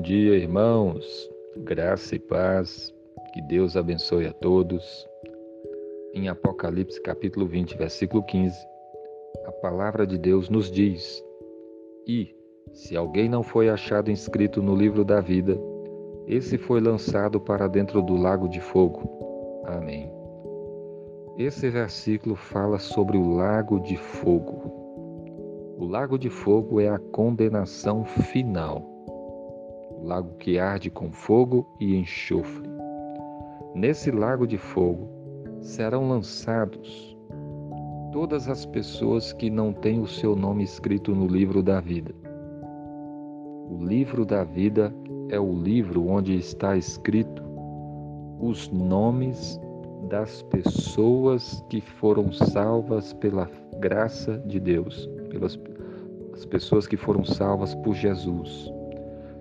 dia, irmãos. Graça e paz. Que Deus abençoe a todos. Em Apocalipse capítulo 20, versículo 15, a palavra de Deus nos diz: E, se alguém não foi achado inscrito no livro da vida, esse foi lançado para dentro do lago de fogo. Amém. Esse versículo fala sobre o lago de fogo. O lago de fogo é a condenação final lago que arde com fogo e enxofre. Nesse lago de fogo serão lançados todas as pessoas que não têm o seu nome escrito no livro da vida. O livro da vida é o livro onde está escrito os nomes das pessoas que foram salvas pela graça de Deus, pelas as pessoas que foram salvas por Jesus.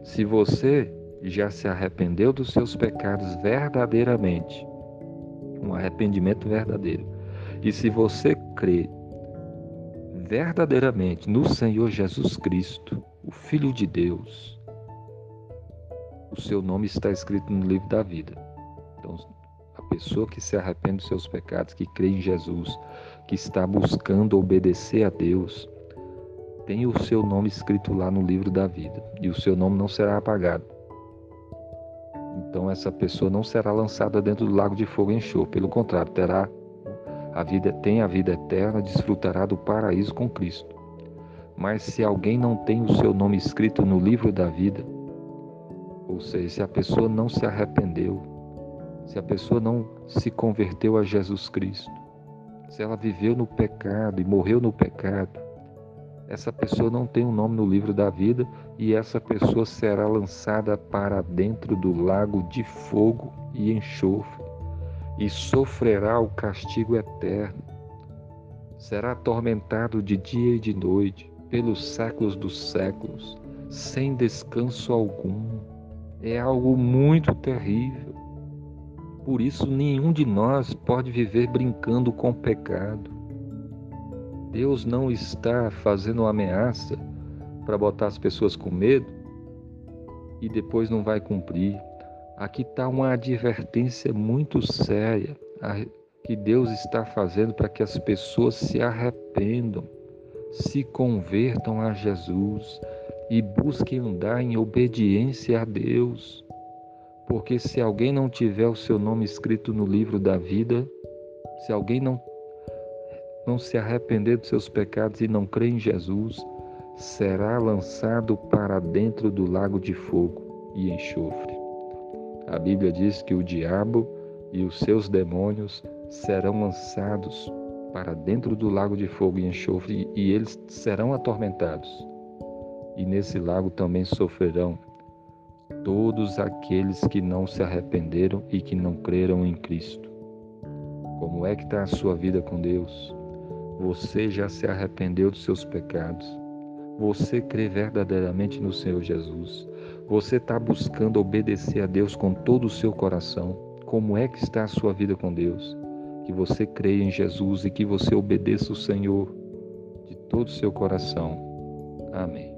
Se você já se arrependeu dos seus pecados verdadeiramente, um arrependimento verdadeiro, e se você crê verdadeiramente no Senhor Jesus Cristo, o Filho de Deus, o seu nome está escrito no livro da vida. Então, a pessoa que se arrepende dos seus pecados, que crê em Jesus, que está buscando obedecer a Deus, tem o seu nome escrito lá no livro da vida e o seu nome não será apagado. Então essa pessoa não será lançada dentro do lago de fogo e enxofre, pelo contrário, terá a vida tem a vida eterna, desfrutará do paraíso com Cristo. Mas se alguém não tem o seu nome escrito no livro da vida, ou seja, se a pessoa não se arrependeu, se a pessoa não se converteu a Jesus Cristo, se ela viveu no pecado e morreu no pecado, essa pessoa não tem um nome no livro da vida e essa pessoa será lançada para dentro do lago de fogo e enxofre e sofrerá o castigo eterno. Será atormentado de dia e de noite pelos séculos dos séculos, sem descanso algum. É algo muito terrível. Por isso, nenhum de nós pode viver brincando com o pecado. Deus não está fazendo uma ameaça para botar as pessoas com medo e depois não vai cumprir. Aqui está uma advertência muito séria que Deus está fazendo para que as pessoas se arrependam, se convertam a Jesus e busquem andar em obediência a Deus. Porque se alguém não tiver o seu nome escrito no livro da vida, se alguém não não se arrepender dos seus pecados e não crer em Jesus, será lançado para dentro do lago de fogo e enxofre. A Bíblia diz que o diabo e os seus demônios serão lançados para dentro do lago de fogo e enxofre e eles serão atormentados. E nesse lago também sofrerão todos aqueles que não se arrependeram e que não creram em Cristo. Como é que está a sua vida com Deus? Você já se arrependeu dos seus pecados. Você crê verdadeiramente no Senhor Jesus. Você está buscando obedecer a Deus com todo o seu coração. Como é que está a sua vida com Deus? Que você creia em Jesus e que você obedeça o Senhor de todo o seu coração. Amém.